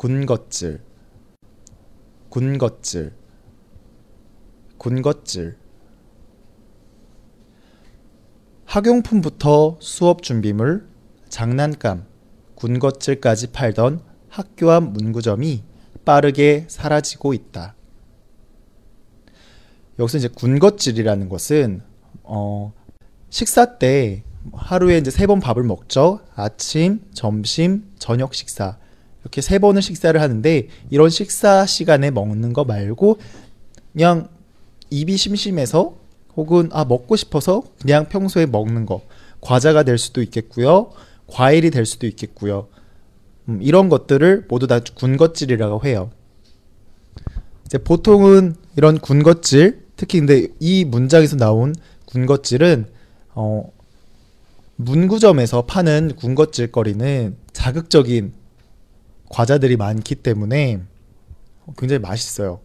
군것질 군것질 군것질 학용품부터 수업 준비물, 장난감, 군것질까지 팔던 학교 앞 문구점이 빠르게 사라지고 있다. 여기서 이제 군것질이라는 것은 어, 식사 때 하루에 이제 세 번 밥을 먹죠. 아침, 점심, 저녁 식사. 이렇게 세 번을 식사를 하는데 이런 식사 시간에 먹는 거 말고 그냥 입이 심심해서 혹은 아 먹고 싶어서 그냥 평소에 먹는 거 과자가 될 수도 있겠고요. 과일이 될 수도 있겠고요. 음, 이런 것들을 모두 다 군것질이라고 해요. 이제 보통은 이런 군것질, 특히 근데 이 문장에서 나온 군것질은 어, 문구점에서 파는 군것질 거리는 자극적인 과자들이 많기 때문에 굉장히 맛있어요.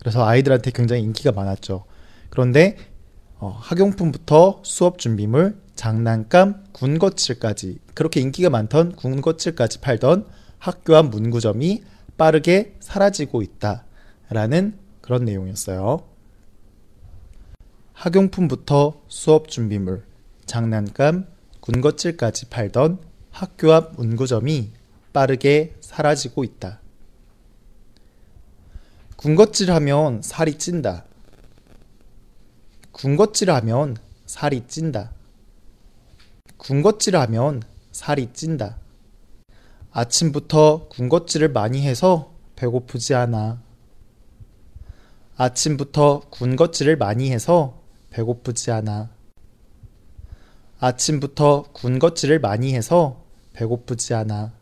그래서 아이들한테 굉장히 인기가 많았죠. 그런데 어, 학용품부터 수업 준비물, 장난감, 군것질까지 그렇게 인기가 많던 군것질까지 팔던 학교 앞 문구점이 빠르게 사라지고 있다라는 그런 내용이었어요. 학용품부터 수업 준비물, 장난감, 군것질까지 팔던 학교 앞 문구점이 빠르게 사라지고 있다. 군것질 하면 살이 찐다. 군것질 하면 살이 찐다. 군것질 하면 살이 찐다. 아침부터 군것질을 많이 해서 배고프지 않아. 아침부터 군것질을 많이 해서 배고프지 않아. 아침부터 군것질을 많이 해서 배고프지 않아.